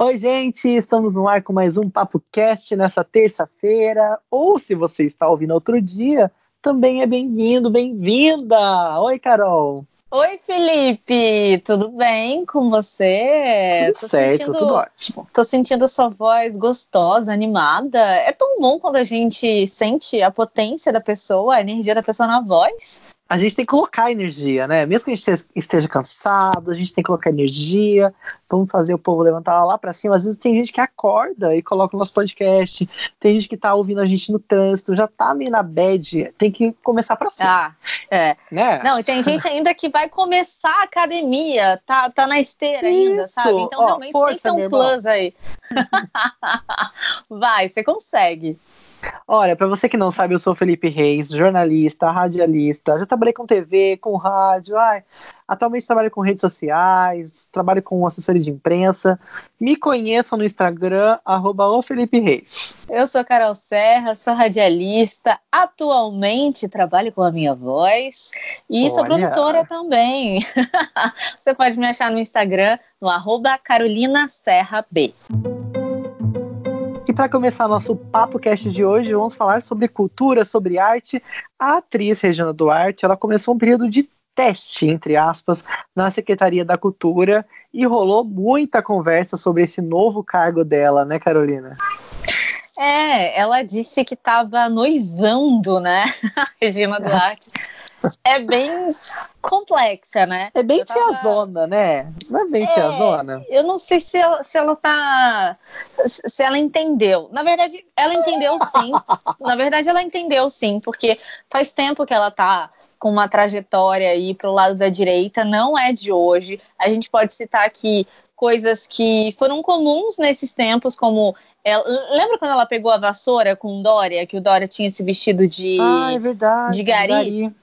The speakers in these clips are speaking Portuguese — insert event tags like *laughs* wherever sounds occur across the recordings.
Oi, gente, estamos no ar com mais um Papo Cast nessa terça-feira. Ou se você está ouvindo outro dia, também é bem-vindo, bem-vinda. Oi, Carol. Oi, Felipe, tudo bem com você? Tudo tô certo, sentindo, tudo ótimo. Tô sentindo a sua voz gostosa, animada. É tão bom quando a gente sente a potência da pessoa, a energia da pessoa na voz a gente tem que colocar energia, né? Mesmo que a gente esteja cansado, a gente tem que colocar energia. Vamos fazer o povo levantar lá para cima. Às vezes tem gente que acorda e coloca o nosso podcast. Tem gente que tá ouvindo a gente no trânsito, já tá meio na bad. Tem que começar para cima. Ah, é. Né? Não, e tem gente ainda que vai começar a academia, tá, tá na esteira Isso. ainda, sabe? Então Ó, realmente força, tem que ter um plus aí. *laughs* vai, você consegue. Olha, para você que não sabe, eu sou Felipe Reis, jornalista, radialista, já trabalhei com TV, com rádio, ai, atualmente trabalho com redes sociais, trabalho com assessoria de imprensa. Me conheçam no Instagram, arroba Felipe Reis. Eu sou Carol Serra, sou radialista, atualmente trabalho com a minha voz e Olha. sou produtora também. *laughs* você pode me achar no Instagram, no arroba Carolina Serra B. E para começar nosso papo cast de hoje, vamos falar sobre cultura, sobre arte. A atriz Regina Duarte, ela começou um período de teste, entre aspas, na Secretaria da Cultura e rolou muita conversa sobre esse novo cargo dela, né, Carolina? É, ela disse que estava noivando, né, *laughs* Regina Duarte é bem complexa, né? É bem tava... tiazona, né? Não é bem é, tiazona? Eu não sei se ela, se ela tá. Se ela entendeu. Na verdade, ela entendeu sim. *laughs* Na verdade, ela entendeu sim, porque faz tempo que ela tá com uma trajetória aí pro lado da direita, não é de hoje. A gente pode citar aqui coisas que foram comuns nesses tempos, como ela, lembra quando ela pegou a vassoura com Dória, que o Dória tinha esse vestido de ah, é verdade, de gari? gari.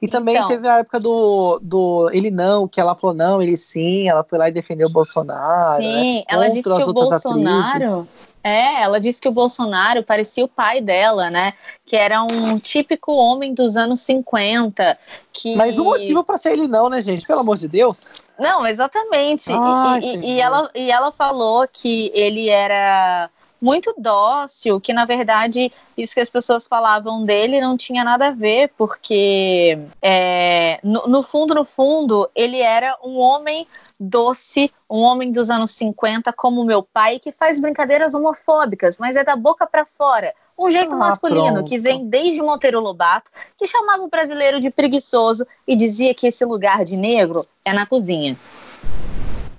E também então, teve a época do, do ele não, que ela falou não, ele sim, ela foi lá e defendeu o Bolsonaro. Sim, né, ela disse que o Bolsonaro atrizes. É, ela disse que o Bolsonaro parecia o pai dela, né? Que era um típico homem dos anos 50. Que... Mas o motivo para ser ele não, né, gente? Pelo amor de Deus. Não, exatamente. Ai, e, e, e, ela, e ela falou que ele era muito dócil, que na verdade isso que as pessoas falavam dele não tinha nada a ver, porque é, no, no, fundo, no fundo, ele era um homem doce, um homem dos anos 50, como meu pai, que faz brincadeiras homofóbicas, mas é da boca para fora. Um jeito ah, masculino pronto. que vem desde Monteiro Lobato, que chamava o brasileiro de preguiçoso e dizia que esse lugar de negro é na cozinha.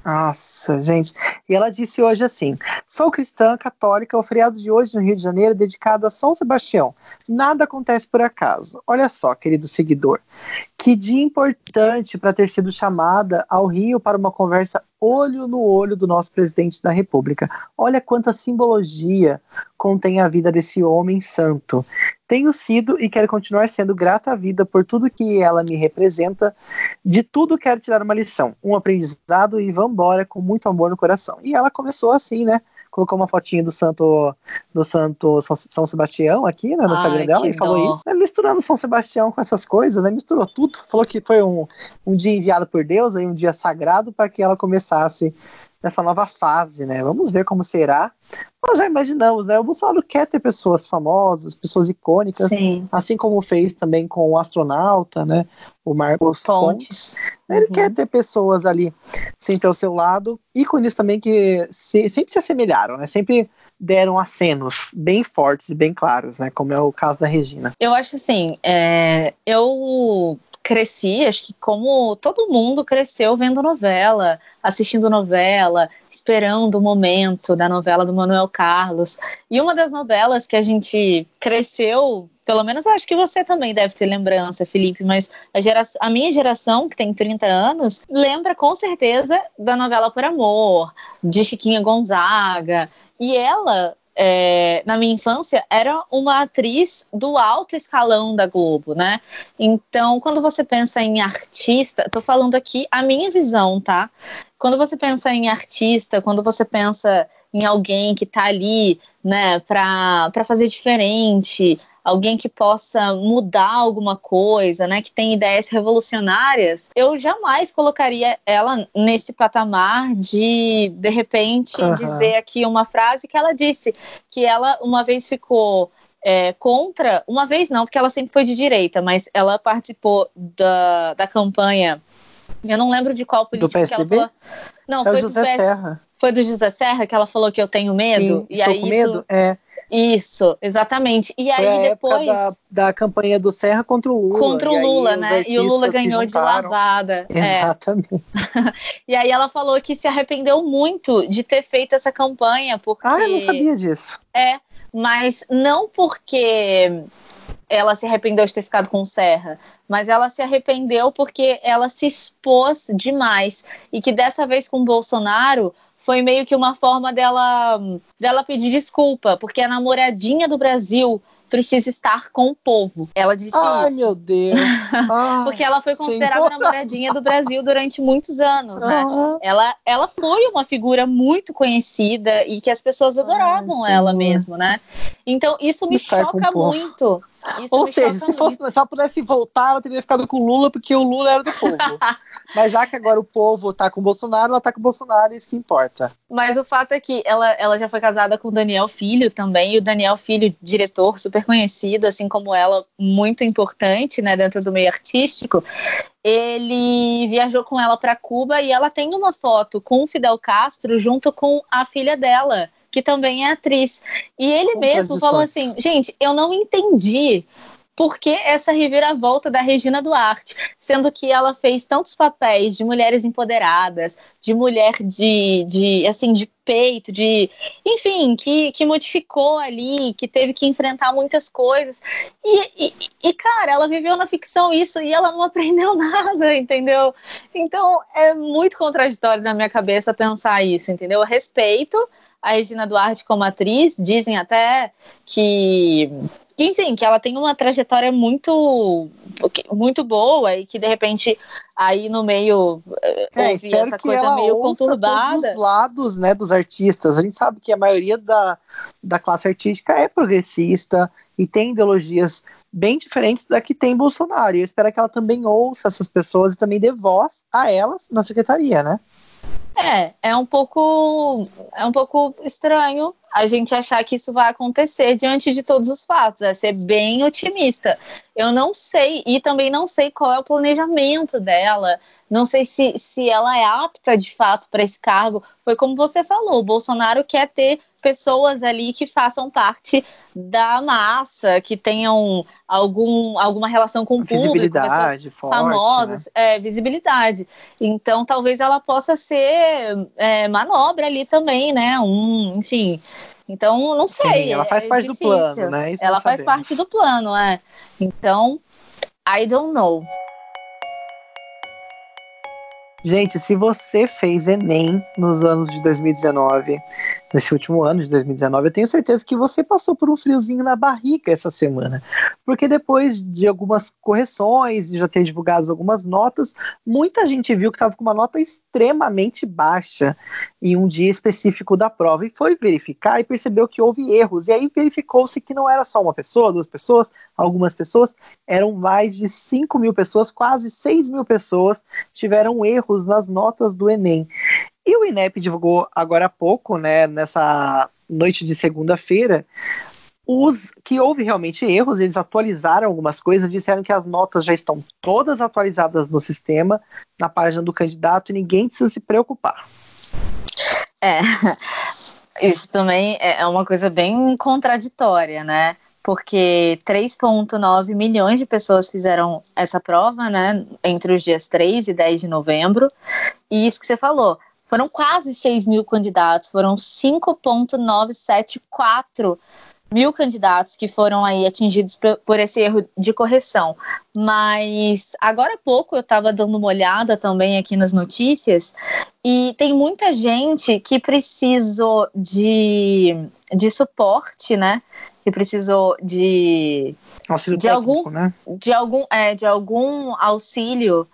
Nossa, gente. E ela disse hoje assim: sou cristã católica, o feriado de hoje no Rio de Janeiro é dedicado a São Sebastião. Nada acontece por acaso. Olha só, querido seguidor, que dia importante para ter sido chamada ao Rio para uma conversa olho no olho do nosso presidente da República. Olha quanta simbologia contém a vida desse homem santo. Tenho sido e quero continuar sendo grata à vida por tudo que ela me representa. De tudo quero tirar uma lição, um aprendizado e vambora com muito amor no coração. E ela começou assim, né? colocou uma fotinha do santo do santo São Sebastião aqui né, no Ai, Instagram dela e falou isso. Né, misturando São Sebastião com essas coisas, né? Misturou tudo. Falou que foi um, um dia enviado por Deus, aí um dia sagrado para que ela começasse nessa nova fase, né? Vamos ver como será. Nós já imaginamos, né? O Bolsonaro quer ter pessoas famosas, pessoas icônicas, Sim. assim como fez também com o astronauta, né? O Marcos Fontes. Fontes. Ele uhum. quer ter pessoas ali sempre ao seu lado, ícones também que se, sempre se assemelharam, né? Sempre deram acenos bem fortes e bem claros, né? Como é o caso da Regina. Eu acho assim, é, eu cresci, acho que como todo mundo cresceu vendo novela, assistindo novela, esperando o momento da novela do Manuel Carlos. E uma das novelas que a gente cresceu, pelo menos acho que você também deve ter lembrança, Felipe, mas a, a minha geração, que tem 30 anos, lembra com certeza da novela Por Amor, de Chiquinha Gonzaga. E ela é, na minha infância, era uma atriz do alto escalão da Globo, né? Então, quando você pensa em artista, tô falando aqui a minha visão, tá? Quando você pensa em artista, quando você pensa em alguém que tá ali, né, para fazer diferente, alguém que possa mudar alguma coisa, né, que tem ideias revolucionárias, eu jamais colocaria ela nesse patamar de de repente uhum. dizer aqui uma frase que ela disse que ela uma vez ficou é, contra, uma vez não, porque ela sempre foi de direita, mas ela participou da, da campanha. Eu não lembro de qual político do PSDB? ela falou. Não, é foi José do PS... Serra. Foi do José Serra que ela falou que eu tenho medo. Sim, e estou aí com medo? Isso... É. Isso, exatamente. E Foi aí depois. Da, da, campanha do Serra contra o Lula. Contra o Lula, né? E o Lula ganhou de lavada. Exatamente. É. *laughs* e aí ela falou que se arrependeu muito de ter feito essa campanha, porque. Ah, eu não sabia disso. É, mas não porque ela se arrependeu de ter ficado com o Serra, mas ela se arrependeu porque ela se expôs demais e que dessa vez com o Bolsonaro foi meio que uma forma dela, dela pedir desculpa, porque a namoradinha do Brasil precisa estar com o povo. Ela disse Ai, isso. meu Deus. *laughs* Ai, porque ela foi considerada senhora. namoradinha do Brasil durante muitos anos, né? Uhum. Ela, ela foi uma figura muito conhecida e que as pessoas adoravam Ai, ela mesmo, né? Então isso me Estar choca o povo. Isso Ou seja, se, fosse, se ela pudesse voltar, ela teria ficado com o Lula, porque o Lula era do povo. *laughs* Mas já que agora o povo tá com o Bolsonaro, ela tá com o Bolsonaro, é isso que importa. Mas o fato é que ela, ela já foi casada com o Daniel Filho também, e o Daniel Filho, diretor super conhecido, assim como ela, muito importante, né, dentro do meio artístico, ele viajou com ela para Cuba e ela tem uma foto com o Fidel Castro junto com a filha dela, que também é atriz. E ele mesmo falou assim: gente, eu não entendi por que essa reviravolta da Regina Duarte, sendo que ela fez tantos papéis de mulheres empoderadas, de mulher de, de assim, de peito, de enfim, que, que modificou ali, que teve que enfrentar muitas coisas. E, e, e, cara, ela viveu na ficção isso e ela não *laughs* aprendeu nada, entendeu? Então é muito contraditório na minha cabeça pensar isso, entendeu? Eu respeito a Regina Duarte como atriz, dizem até que enfim, que ela tem uma trajetória muito muito boa e que de repente aí no meio é, houve essa coisa meio conturbada. Todos os lados, né, dos artistas. A gente sabe que a maioria da, da classe artística é progressista e tem ideologias bem diferentes da que tem Bolsonaro. E eu espero que ela também ouça essas pessoas e também dê voz a elas na secretaria, né? É, é um pouco é um pouco estranho a gente achar que isso vai acontecer diante de todos os fatos, é ser bem otimista. Eu não sei, e também não sei qual é o planejamento dela, não sei se, se ela é apta de fato para esse cargo. Foi como você falou, o Bolsonaro quer ter pessoas ali que façam parte da massa, que tenham algum, alguma relação com o público, pessoas forte, famosas, né? é, visibilidade. Então talvez ela possa ser é, manobra ali também, né? Um, enfim. Então, não sei. Sim, ela faz é parte difícil. do plano, né? Isso ela faz sabemos. parte do plano, é. Então, I don't know. Gente, se você fez Enem nos anos de 2019, nesse último ano de 2019, eu tenho certeza que você passou por um friozinho na barriga essa semana. Porque depois de algumas correções e já ter divulgado algumas notas, muita gente viu que estava com uma nota extremamente baixa em um dia específico da prova e foi verificar e percebeu que houve erros. E aí verificou-se que não era só uma pessoa, duas pessoas, algumas pessoas, eram mais de 5 mil pessoas, quase 6 mil pessoas tiveram erros nas notas do Enem. E o INEP divulgou agora há pouco, né, nessa noite de segunda-feira, os que houve realmente erros, eles atualizaram algumas coisas, disseram que as notas já estão todas atualizadas no sistema, na página do candidato, e ninguém precisa se preocupar. É, *laughs* isso também é uma coisa bem contraditória, né? Porque 3,9 milhões de pessoas fizeram essa prova, né? Entre os dias 3 e 10 de novembro. E isso que você falou, foram quase 6 mil candidatos, foram 5,974 mil candidatos que foram aí atingidos por, esse erro de correção. Mas agora há pouco eu estava dando uma olhada também aqui nas notícias e tem muita gente que precisou de, de suporte, né? Que precisou de auxílio de técnico, algum, né? de algum é, de algum auxílio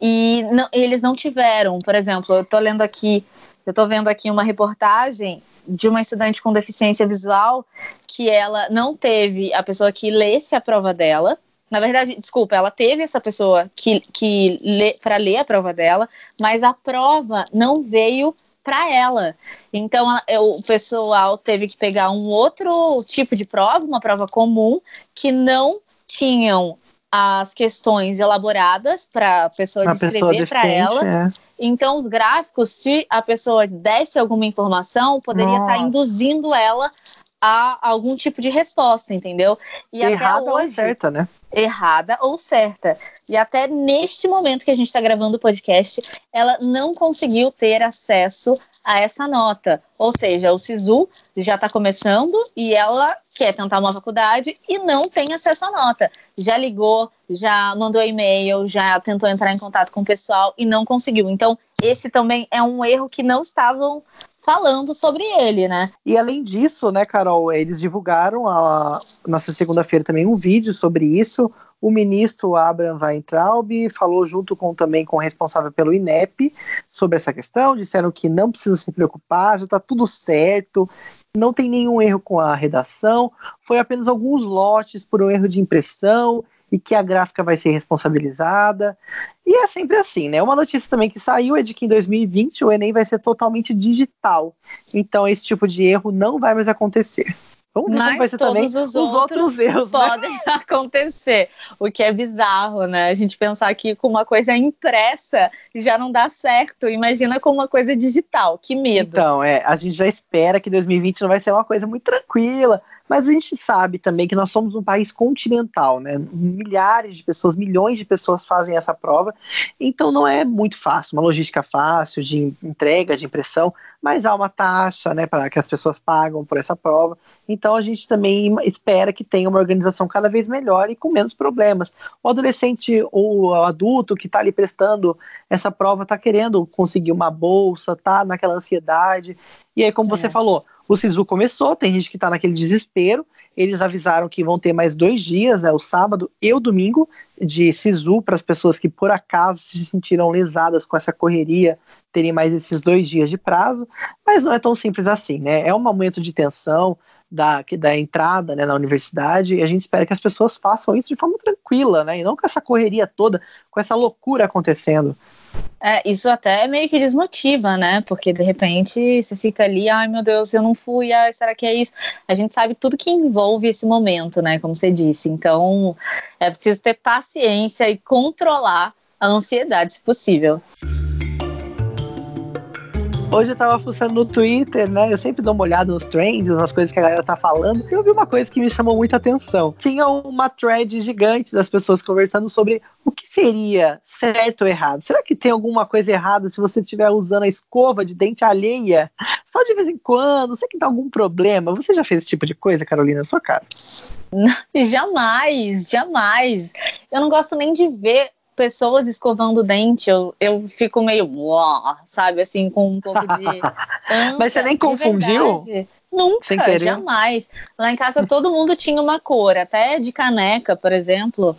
e não, eles não tiveram. Por exemplo, eu estou lendo aqui Eu estou vendo aqui uma reportagem de uma estudante com deficiência visual que ela não teve a pessoa que lesse a prova dela. Na verdade, desculpa, ela teve essa pessoa que, que lê, para ler a prova dela, mas a prova não veio para ela. Então, o pessoal teve que pegar um outro tipo de prova, uma prova comum, que não tinham as questões elaboradas para a pessoa descrever para ela. É. Então, os gráficos, se a pessoa desse alguma informação, poderia estar induzindo ela a algum tipo de resposta, entendeu? E Errada até hoje, ou certa, né? Errada ou certa. E até neste momento que a gente está gravando o podcast, ela não conseguiu ter acesso a essa nota. Ou seja, o SISU já está começando e ela quer tentar uma faculdade e não tem acesso à nota. Já ligou, já mandou e-mail, já tentou entrar em contato com o pessoal e não conseguiu. Então, esse também é um erro que não estavam falando sobre ele, né? E além disso, né, Carol, eles divulgaram a, nessa segunda-feira também um vídeo sobre isso. O ministro Abraham Weintraub falou junto com também com o responsável pelo INEP sobre essa questão, disseram que não precisa se preocupar, já está tudo certo, não tem nenhum erro com a redação, foi apenas alguns lotes por um erro de impressão e que a gráfica vai ser responsabilizada. E é sempre assim, né? Uma notícia também que saiu é de que em 2020 o Enem vai ser totalmente digital. Então esse tipo de erro não vai mais acontecer. Vamos ver Mas como vai ser também os, os outros, erros. Né? Podem né? *laughs* acontecer, o que é bizarro, né? A gente pensar que com uma coisa impressa já não dá certo. Imagina com uma coisa digital, que medo. Então, é, a gente já espera que 2020 não vai ser uma coisa muito tranquila. Mas a gente sabe também que nós somos um país continental, né? Milhares de pessoas, milhões de pessoas fazem essa prova, então não é muito fácil, uma logística fácil de entrega, de impressão, mas há uma taxa, né, para que as pessoas pagam por essa prova. Então a gente também espera que tenha uma organização cada vez melhor e com menos problemas. O adolescente ou o adulto que está ali prestando essa prova está querendo conseguir uma bolsa, tá naquela ansiedade. E aí, como é. você falou, o SISU começou, tem gente que está naquele desespero. Eles avisaram que vão ter mais dois dias, né, o sábado e o domingo, de SISU para as pessoas que por acaso se sentiram lesadas com essa correria, terem mais esses dois dias de prazo. Mas não é tão simples assim, né? É um momento de tensão da, da entrada né, na universidade e a gente espera que as pessoas façam isso de forma tranquila, né? E não com essa correria toda, com essa loucura acontecendo. É, isso até meio que desmotiva, né? Porque de repente você fica ali, ai meu Deus, eu não fui, ai, será que é isso? A gente sabe tudo que envolve esse momento, né? Como você disse. Então é preciso ter paciência e controlar a ansiedade, se possível. Hoje eu tava fuçando no Twitter, né? Eu sempre dou uma olhada nos trends, nas coisas que a galera tá falando. E eu vi uma coisa que me chamou muita atenção. Tinha uma thread gigante das pessoas conversando sobre o que seria certo ou errado. Será que tem alguma coisa errada se você estiver usando a escova de dente alheia só de vez em quando? Será que dá algum problema? Você já fez esse tipo de coisa, Carolina, na sua cara? *laughs* jamais, jamais. Eu não gosto nem de ver pessoas escovando o dente, eu, eu fico meio, uó, sabe, assim, com um pouco de. *laughs* Mas você nem confundiu? Verdade. Nunca, jamais. Lá em casa todo mundo tinha uma cor, até de caneca, por exemplo.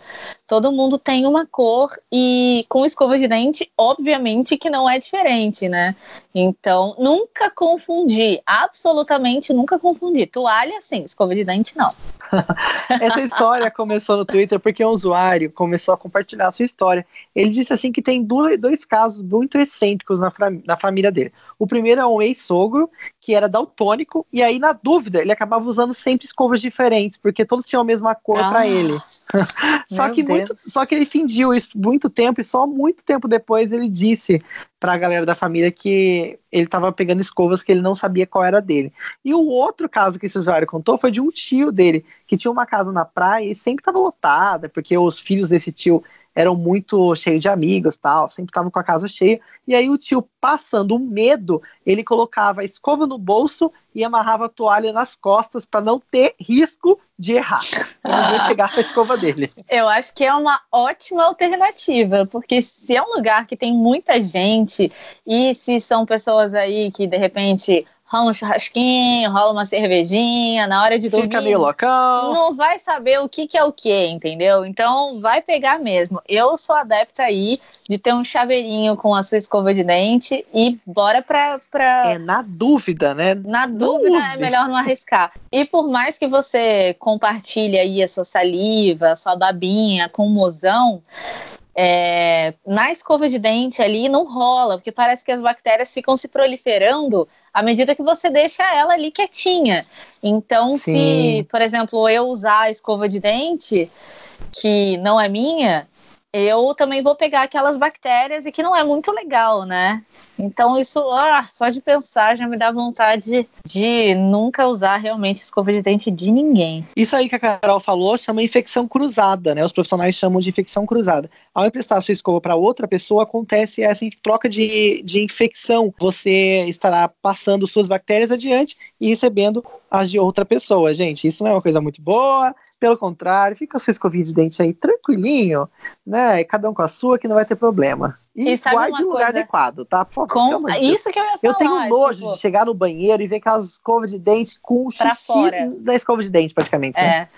Todo mundo tem uma cor e com escova de dente, obviamente que não é diferente, né? Então, nunca confundi, absolutamente nunca confundi. Toalha, sim, escova de dente, não. *laughs* Essa história começou no Twitter porque um usuário começou a compartilhar a sua história. Ele disse assim que tem dois, casos muito excêntricos na, na família dele. O primeiro é um ex-sogro que era daltônico e aí na dúvida ele acabava usando sempre escovas diferentes porque todos tinham a mesma cor ah, para ele. *laughs* só que muito, só que ele fingiu isso muito tempo e só muito tempo depois ele disse para a galera da família que ele estava pegando escovas que ele não sabia qual era dele. E o outro caso que esse usuário contou foi de um tio dele que tinha uma casa na praia e sempre estava lotada porque os filhos desse tio eram muito cheios de amigos, tal, sempre estavam com a casa cheia. E aí o tio, passando medo, ele colocava a escova no bolso e amarrava a toalha nas costas para não ter risco de errar. Ninguém *laughs* pegar a escova dele. Eu acho que é uma ótima alternativa, porque se é um lugar que tem muita gente e se são pessoas aí que de repente rola um churrasquinho, rola uma cervejinha, na hora de dormir. Fica meio local. Não vai saber o que, que é o que, entendeu? Então vai pegar mesmo. Eu sou adepta aí de ter um chaveirinho com a sua escova de dente e bora pra. pra... É, na dúvida, né? Na dúvida é melhor não arriscar. E por mais que você compartilhe aí a sua saliva, a sua babinha com o mozão, é, na escova de dente ali não rola, porque parece que as bactérias ficam se proliferando à medida que você deixa ela ali quietinha. Então, Sim. se, por exemplo, eu usar a escova de dente, que não é minha, eu também vou pegar aquelas bactérias e que não é muito legal, né? Então isso, ah, só de pensar já me dá vontade de nunca usar realmente escova de dente de ninguém. Isso aí que a Carol falou chama infecção cruzada, né? Os profissionais chamam de infecção cruzada. Ao emprestar sua escova para outra pessoa, acontece essa troca de, de infecção. Você estará passando suas bactérias adiante e recebendo as de outra pessoa, gente. Isso não é uma coisa muito boa, pelo contrário, fica a sua escovinha de dente aí tranquilinho, né? Cada um com a sua que não vai ter problema. E, e guarde lugar adequado, tá? Por favor. Com... Isso que eu ia falar. Eu tenho nojo tipo... de chegar no banheiro e ver aquelas escovas de dente com o xixi da escova de dente, praticamente. Né? É. Né?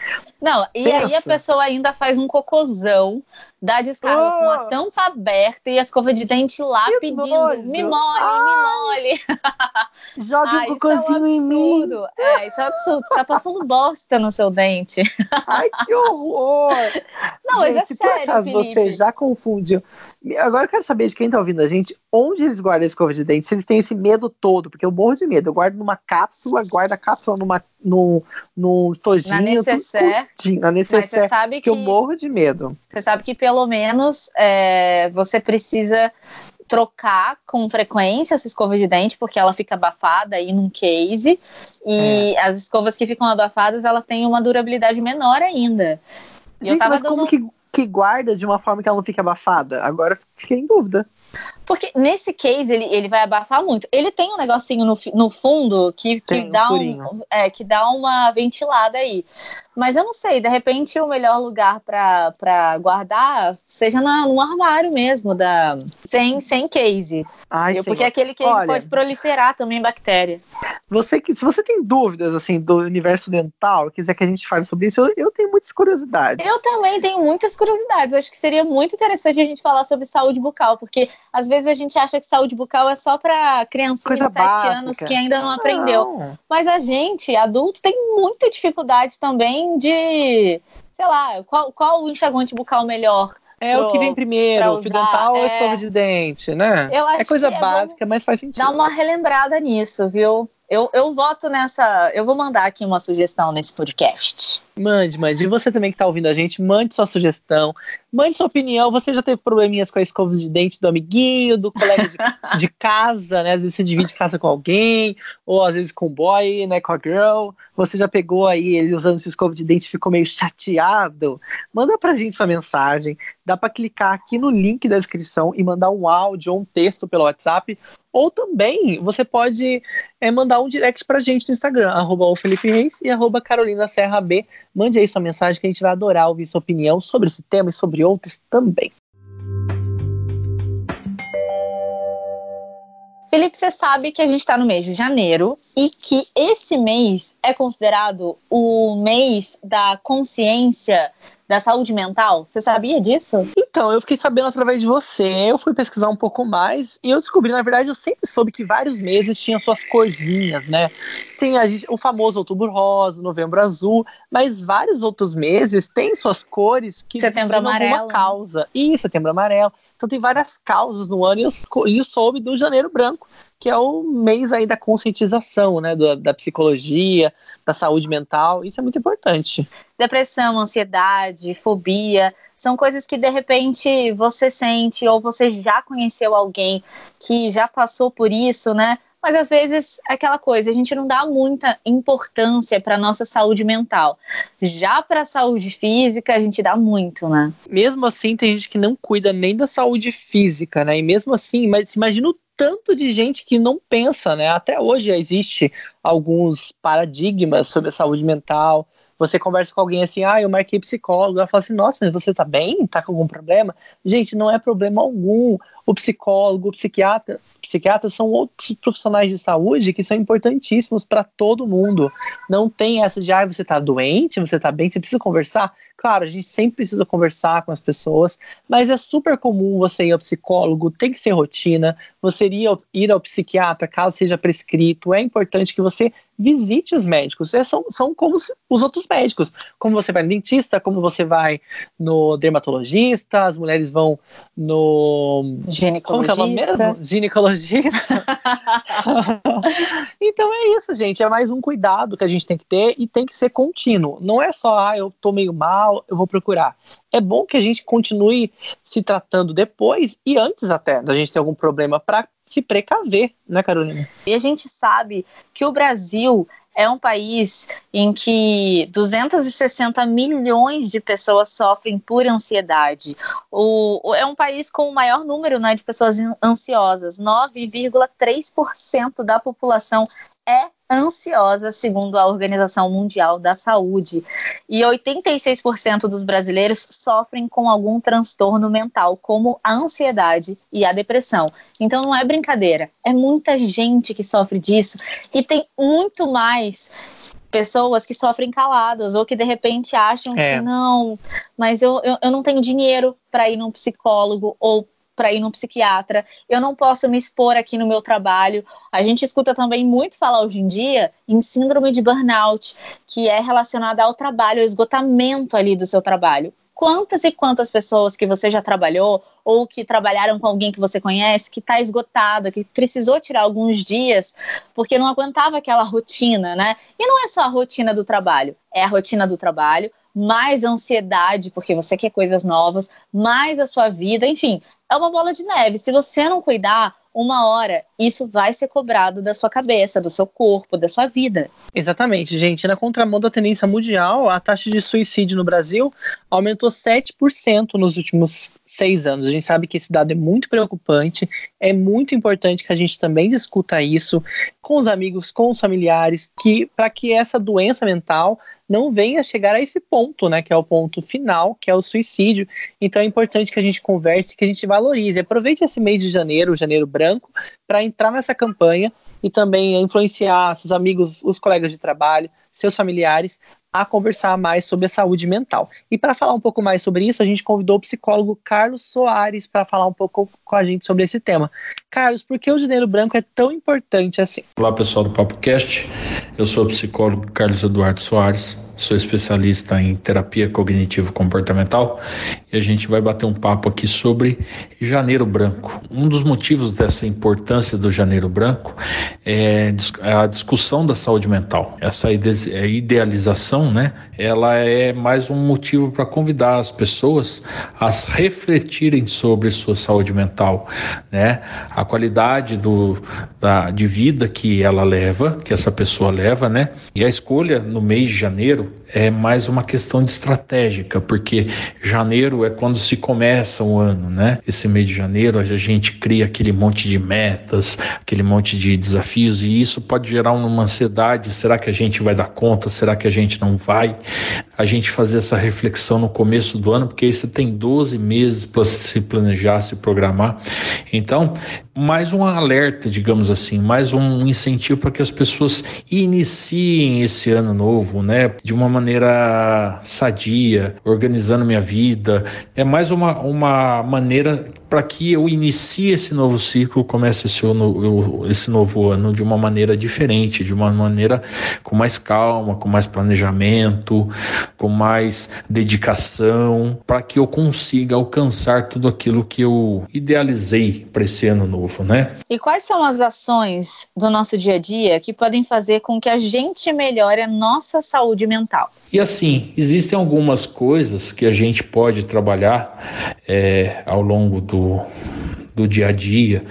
Não, e Pensa. aí a pessoa ainda faz um cocôzão, dá descarga oh. com a tampa aberta e a escova de dente lá que pedindo: nojo. me mole, Ai. me mole. *laughs* Jogue um cocôzinho é um em mim. É, isso é um absurdo. Você tá passando bosta no seu dente. Ai, que horror! Não, Gente, mas é sério. por acaso Felipe. você já confundiu. Agora eu quero saber de quem tá ouvindo a gente, onde eles guardam a escova de dente, se eles têm esse medo todo, porque eu morro de medo. Eu guardo numa cápsula, guardo a cápsula numa, no, no estojinho, na necessaire, na necessaire, sabe que, que eu morro de medo. Você sabe que pelo menos é, você precisa trocar com frequência a sua escova de dente, porque ela fica abafada aí num case, e é. as escovas que ficam abafadas, elas têm uma durabilidade menor ainda. Gente, mas dando... como que que guarda de uma forma que ela não fique abafada? Agora fiquei em dúvida. Porque nesse case ele, ele vai abafar muito. Ele tem um negocinho no, no fundo que, que, dá um, é, que dá uma ventilada aí. Mas eu não sei, de repente o melhor lugar para guardar seja na, no armário mesmo, da, sem, sem case. Ai, porque aquele case Olha, pode proliferar também bactéria. Você que, se você tem dúvidas assim do universo dental, quiser que a gente fale sobre isso, eu, eu tenho muitas curiosidades. Eu também tenho muitas curiosidades. Acho que seria muito interessante a gente falar sobre saúde bucal, porque às vezes a gente acha que saúde bucal é só para criancinha de 7 anos que ainda não, não aprendeu. Mas a gente, adulto, tem muita dificuldade também de, sei lá, qual, qual o enxaguante bucal melhor é pro, o que vem primeiro, fio dental é... ou escova de dente, né? é coisa é básica, mas faz sentido. Dá uma relembrada nisso, viu? Eu, eu voto nessa. Eu vou mandar aqui uma sugestão nesse podcast. Mande, mande. E você também que está ouvindo a gente, mande sua sugestão, mande sua opinião. Você já teve probleminhas com a escova de dente do amiguinho, do colega de, *laughs* de, casa, né? Às vezes você divide casa com alguém, ou às vezes com o boy, né? Com a girl. Você já pegou aí ele usando sua escova de dente ficou meio chateado? Manda pra gente sua mensagem. Dá para clicar aqui no link da descrição e mandar um áudio ou um texto pelo WhatsApp ou também você pode é, mandar um direct pra gente no Instagram, arroba o Felipe Reis e arroba Carolina Serra B. Mande aí sua mensagem que a gente vai adorar ouvir sua opinião sobre esse tema e sobre outros também. Felipe, você sabe que a gente está no mês de janeiro e que esse mês é considerado o mês da consciência da saúde mental. Você sabia disso? Então, eu fiquei sabendo através de você. Eu fui pesquisar um pouco mais e eu descobri, na verdade, eu sempre soube que vários meses tinham suas corzinhas, né? Tinha o famoso outubro rosa, novembro azul, mas vários outros meses têm suas cores que setembro amarelo. alguma causa. E setembro amarelo. Então tem várias causas no ano e eu, eu soube do janeiro branco, que é o mês aí da conscientização, né, da, da, psicologia, da saúde mental, isso é muito importante. Depressão, ansiedade, fobia, são coisas que de repente você sente ou você já conheceu alguém que já passou por isso, né? Mas às vezes é aquela coisa, a gente não dá muita importância para nossa saúde mental. Já para a saúde física, a gente dá muito, né? Mesmo assim, tem gente que não cuida nem da saúde física, né? E mesmo assim, mas imagina o tanto de gente que não pensa, né? Até hoje existe alguns paradigmas sobre a saúde mental. Você conversa com alguém assim, ah, eu marquei psicólogo. Ela fala assim, nossa, mas você tá bem? Tá com algum problema? Gente, não é problema algum. O psicólogo, o psiquiatra, psiquiatras são outros profissionais de saúde que são importantíssimos para todo mundo. Não tem essa de, ah, você tá doente, você tá bem, você precisa conversar. Claro, a gente sempre precisa conversar com as pessoas, mas é super comum você ir ao psicólogo, tem que ser rotina, você ir ao, ir ao psiquiatra caso seja prescrito. É importante que você visite os médicos. É, são, são como os outros médicos. Como você vai no dentista, como você vai no dermatologista, as mulheres vão no. Ginecologista. Como é o nome mesmo? Ginecologista. *laughs* então é isso, gente. É mais um cuidado que a gente tem que ter e tem que ser contínuo. Não é só, ah, eu tô meio mal, eu vou procurar. É bom que a gente continue se tratando depois e antes até da gente ter algum problema para se precaver, né, Carolina? E a gente sabe que o Brasil é um país em que 260 milhões de pessoas sofrem por ansiedade. O, é um país com o maior número né, de pessoas ansiosas. 9,3% da população é ansiosa, segundo a Organização Mundial da Saúde. E 86% dos brasileiros sofrem com algum transtorno mental, como a ansiedade e a depressão. Então não é brincadeira, é muita gente que sofre disso e tem muito mais pessoas que sofrem caladas ou que de repente acham é. que não, mas eu, eu, eu não tenho dinheiro para ir num psicólogo ou para ir no psiquiatra, eu não posso me expor aqui no meu trabalho. A gente escuta também muito falar hoje em dia em síndrome de burnout, que é relacionada ao trabalho, ao esgotamento ali do seu trabalho. Quantas e quantas pessoas que você já trabalhou ou que trabalharam com alguém que você conhece que está esgotada, que precisou tirar alguns dias porque não aguentava aquela rotina, né? E não é só a rotina do trabalho, é a rotina do trabalho, mais ansiedade, porque você quer coisas novas, mais a sua vida, enfim, é uma bola de neve. Se você não cuidar, uma hora isso vai ser cobrado da sua cabeça, do seu corpo, da sua vida. Exatamente, gente. Na contramão da tendência mundial, a taxa de suicídio no Brasil aumentou 7% nos últimos seis anos. A gente sabe que esse dado é muito preocupante. É muito importante que a gente também discuta isso com os amigos, com os familiares, que para que essa doença mental não venha chegar a esse ponto, né, que é o ponto final, que é o suicídio. Então é importante que a gente converse, que a gente valorize. Aproveite esse mês de janeiro, janeiro branco, para entrar nessa campanha e também influenciar seus amigos, os colegas de trabalho, seus familiares a conversar mais sobre a saúde mental. E para falar um pouco mais sobre isso, a gente convidou o psicólogo Carlos Soares para falar um pouco com a gente sobre esse tema. Carlos, por que o janeiro branco é tão importante assim? Olá, pessoal do Papo Cast. Eu sou o psicólogo Carlos Eduardo Soares sou especialista em terapia cognitivo-comportamental e a gente vai bater um papo aqui sobre Janeiro Branco. Um dos motivos dessa importância do Janeiro Branco é a discussão da saúde mental. Essa é, idealização, né? Ela é mais um motivo para convidar as pessoas a refletirem sobre sua saúde mental, né? A qualidade do, da, de vida que ela leva, que essa pessoa leva, né? E a escolha no mês de janeiro é mais uma questão de estratégica, porque janeiro é quando se começa o ano, né? Esse mês de janeiro a gente cria aquele monte de metas, aquele monte de desafios e isso pode gerar uma ansiedade, será que a gente vai dar conta? Será que a gente não vai? A gente fazer essa reflexão no começo do ano, porque aí você tem 12 meses para se planejar, se programar. Então, mais um alerta, digamos assim, mais um incentivo para que as pessoas iniciem esse ano novo, né, de uma maneira sadia, organizando minha vida. É mais uma, uma maneira para que eu inicie esse novo ciclo, comece esse, esse novo ano de uma maneira diferente, de uma maneira com mais calma, com mais planejamento, com mais dedicação, para que eu consiga alcançar tudo aquilo que eu idealizei para esse ano novo, né? E quais são as ações do nosso dia a dia que podem fazer com que a gente melhore a nossa saúde mental? E assim, existem algumas coisas que a gente pode trabalhar é, ao longo do do dia a dia,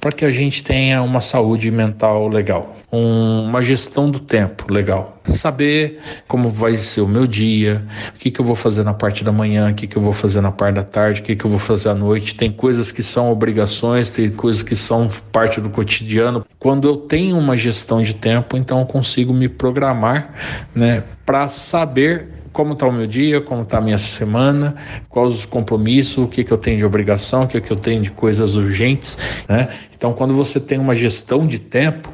para que a gente tenha uma saúde mental legal, um, uma gestão do tempo legal. Saber como vai ser o meu dia, o que, que eu vou fazer na parte da manhã, o que, que eu vou fazer na parte da tarde, o que, que eu vou fazer à noite. Tem coisas que são obrigações, tem coisas que são parte do cotidiano. Quando eu tenho uma gestão de tempo, então eu consigo me programar né, para saber como está o meu dia, como está a minha semana, quais os compromissos, o que, que eu tenho de obrigação, o que, que eu tenho de coisas urgentes, né? Então, quando você tem uma gestão de tempo,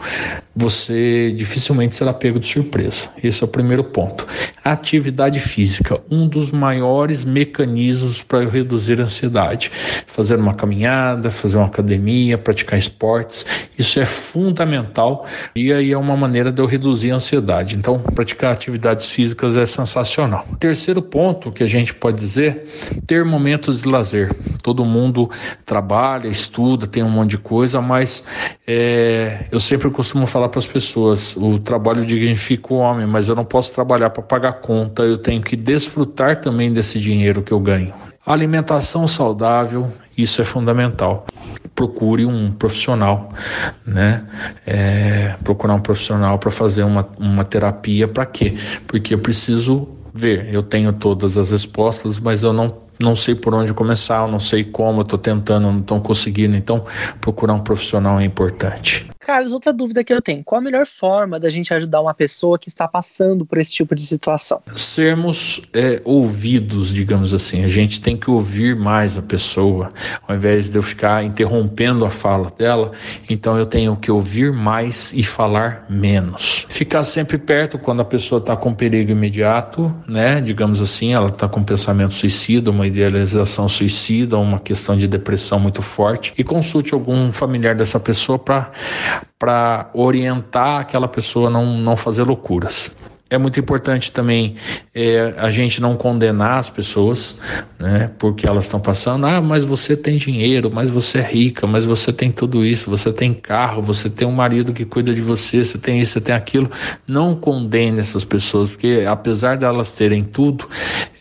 você dificilmente será pego de surpresa. Esse é o primeiro ponto. Atividade física, um dos maiores mecanismos para reduzir a ansiedade. Fazer uma caminhada, fazer uma academia, praticar esportes, isso é fundamental e aí é uma maneira de eu reduzir a ansiedade. Então, praticar atividades físicas é sensacional. Terceiro ponto que a gente pode dizer, ter momentos de lazer. Todo mundo trabalha, estuda, tem um monte de coisa, mas é, eu sempre costumo falar para as pessoas: o trabalho dignifica o homem, mas eu não posso trabalhar para pagar conta, eu tenho que desfrutar também desse dinheiro que eu ganho. Alimentação saudável, isso é fundamental. Procure um profissional, né? É, procurar um profissional para fazer uma, uma terapia, para quê? Porque eu preciso ver, eu tenho todas as respostas, mas eu não não sei por onde começar, eu não sei como, eu estou tentando, não estou conseguindo. Então, procurar um profissional é importante. Carlos, outra dúvida que eu tenho: qual a melhor forma da gente ajudar uma pessoa que está passando por esse tipo de situação? Sermos é, ouvidos, digamos assim. A gente tem que ouvir mais a pessoa, ao invés de eu ficar interrompendo a fala dela. Então eu tenho que ouvir mais e falar menos. Ficar sempre perto quando a pessoa está com perigo imediato, né? Digamos assim, ela está com pensamento suicida, uma idealização suicida, uma questão de depressão muito forte. E consulte algum familiar dessa pessoa para para orientar aquela pessoa a não, não fazer loucuras. É muito importante também é, a gente não condenar as pessoas, né? Porque elas estão passando, ah, mas você tem dinheiro, mas você é rica, mas você tem tudo isso, você tem carro, você tem um marido que cuida de você, você tem isso, você tem aquilo. Não condene essas pessoas, porque apesar de elas terem tudo,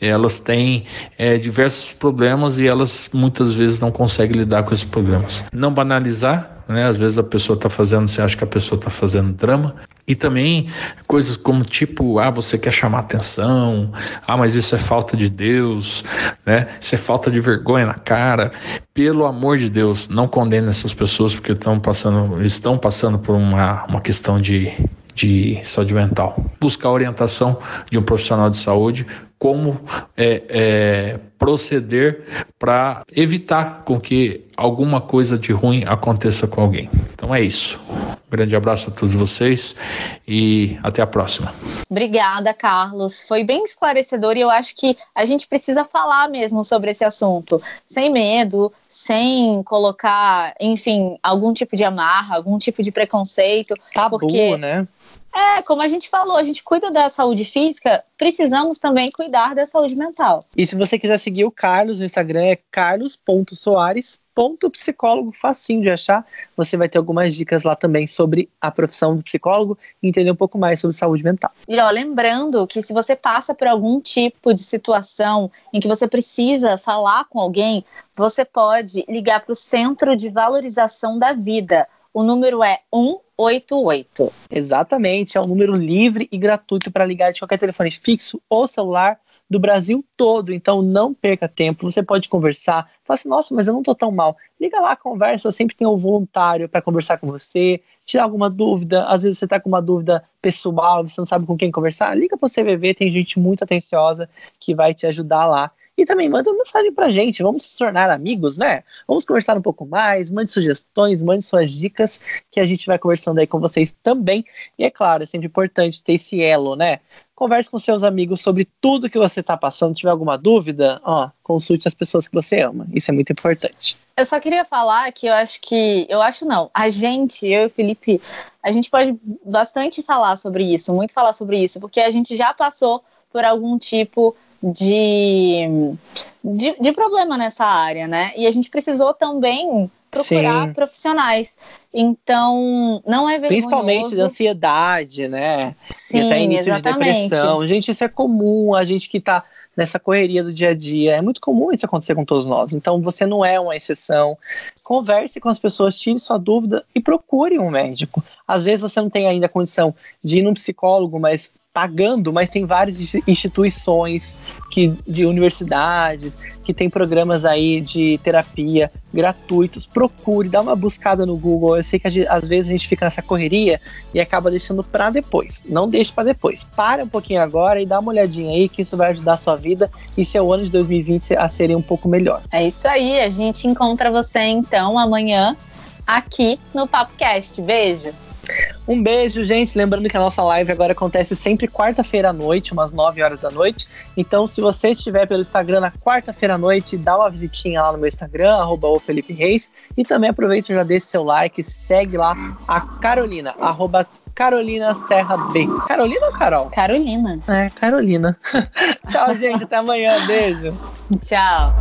elas têm é, diversos problemas e elas muitas vezes não conseguem lidar com esses problemas. Não banalizar, né? Às vezes a pessoa está fazendo, você acha que a pessoa está fazendo drama. E também coisas como tipo, ah, você quer chamar atenção, ah, mas isso é falta de Deus, né? Isso é falta de vergonha na cara. Pelo amor de Deus, não condene essas pessoas porque estão passando, estão passando por uma, uma questão de de saúde mental. Buscar orientação de um profissional de saúde, como é, é, proceder para evitar com que alguma coisa de ruim aconteça com alguém. Então é isso. Um grande abraço a todos vocês e até a próxima. Obrigada, Carlos. Foi bem esclarecedor e eu acho que a gente precisa falar mesmo sobre esse assunto, sem medo, sem colocar, enfim, algum tipo de amarra, algum tipo de preconceito. Tabu, porque... né? É, como a gente falou, a gente cuida da saúde física, precisamos também cuidar da saúde mental. E se você quiser seguir o Carlos no Instagram, é carlos.soares.psicólogo, facinho de achar. Você vai ter algumas dicas lá também sobre a profissão do psicólogo e entender um pouco mais sobre saúde mental. E ó, lembrando que se você passa por algum tipo de situação em que você precisa falar com alguém, você pode ligar para o Centro de Valorização da Vida. O número é 1 88. Exatamente, é um número livre e gratuito para ligar de qualquer telefone fixo ou celular do Brasil todo. Então não perca tempo, você pode conversar. Fala assim, nossa, mas eu não tô tão mal. Liga lá, conversa, sempre tem um voluntário para conversar com você, tirar alguma dúvida. Às vezes você tá com uma dúvida pessoal, você não sabe com quem conversar. Liga para o CVV, tem gente muito atenciosa que vai te ajudar lá. E também manda uma mensagem pra gente, vamos se tornar amigos, né? Vamos conversar um pouco mais, mande sugestões, mande suas dicas, que a gente vai conversando aí com vocês também. E é claro, é sempre importante ter esse elo, né? Converse com seus amigos sobre tudo que você está passando. Se tiver alguma dúvida, ó, consulte as pessoas que você ama. Isso é muito importante. Eu só queria falar que eu acho que. Eu acho não. A gente, eu e o Felipe, a gente pode bastante falar sobre isso, muito falar sobre isso, porque a gente já passou por algum tipo de, de, de, problema nessa área, né? E a gente precisou também procurar Sim. profissionais. Então, não é vergonhoso. Principalmente de ansiedade, né? Sim, e até início exatamente. de depressão. Gente, isso é comum. A gente que tá nessa correria do dia a dia. É muito comum isso acontecer com todos nós. Então você não é uma exceção. Converse com as pessoas, tire sua dúvida e procure um médico. Às vezes você não tem ainda a condição de ir num psicólogo, mas pagando, mas tem várias instituições que, de universidades que tem programas aí de terapia gratuitos. Procure, dá uma buscada no Google. Eu sei que às vezes a gente fica nessa correria e acaba deixando para depois. Não deixe para depois. Para um pouquinho agora e dá uma olhadinha aí que isso vai ajudar a sua vida e seu ano de 2020 a ser um pouco melhor. É isso aí. A gente encontra você então amanhã aqui no PapoCast. Beijo. Um beijo, gente. Lembrando que a nossa live agora acontece sempre quarta-feira à noite, umas 9 horas da noite. Então, se você estiver pelo Instagram na quarta-feira à noite, dá uma visitinha lá no meu Instagram, arroba o Felipe Reis. E também aproveita e já deixa seu like, segue lá a Carolina, arroba Carolina Serra B. Carolina ou Carol? Carolina. É, Carolina. *laughs* Tchau, gente. Até amanhã. Beijo. Tchau.